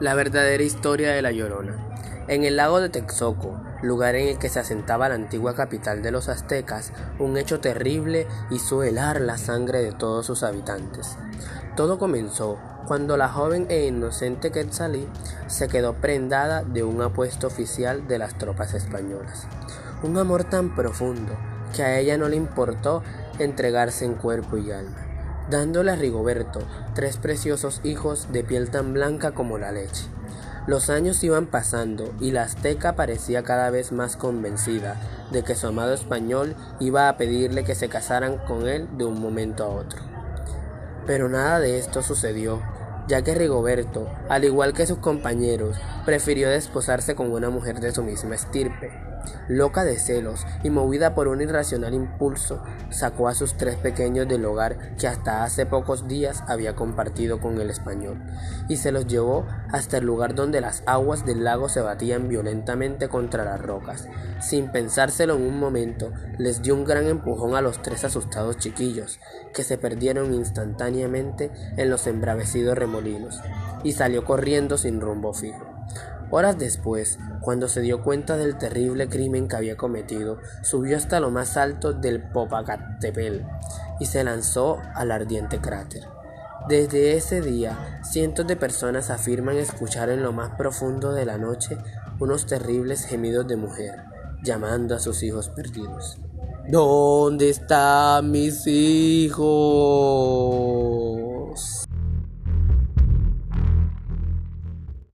La verdadera historia de La Llorona. En el lago de Texoco, lugar en el que se asentaba la antigua capital de los aztecas, un hecho terrible hizo helar la sangre de todos sus habitantes. Todo comenzó cuando la joven e inocente Quetzalí se quedó prendada de un apuesto oficial de las tropas españolas. Un amor tan profundo que a ella no le importó entregarse en cuerpo y alma dándole a Rigoberto tres preciosos hijos de piel tan blanca como la leche. Los años iban pasando y la azteca parecía cada vez más convencida de que su amado español iba a pedirle que se casaran con él de un momento a otro. Pero nada de esto sucedió, ya que Rigoberto, al igual que sus compañeros, prefirió desposarse con una mujer de su misma estirpe. Loca de celos y movida por un irracional impulso, sacó a sus tres pequeños del hogar que hasta hace pocos días había compartido con el español, y se los llevó hasta el lugar donde las aguas del lago se batían violentamente contra las rocas. Sin pensárselo en un momento, les dio un gran empujón a los tres asustados chiquillos, que se perdieron instantáneamente en los embravecidos remolinos, y salió corriendo sin rumbo fijo. Horas después, cuando se dio cuenta del terrible crimen que había cometido, subió hasta lo más alto del Popocatépetl y se lanzó al ardiente cráter. Desde ese día, cientos de personas afirman escuchar en lo más profundo de la noche unos terribles gemidos de mujer, llamando a sus hijos perdidos. ¿Dónde están mis hijos?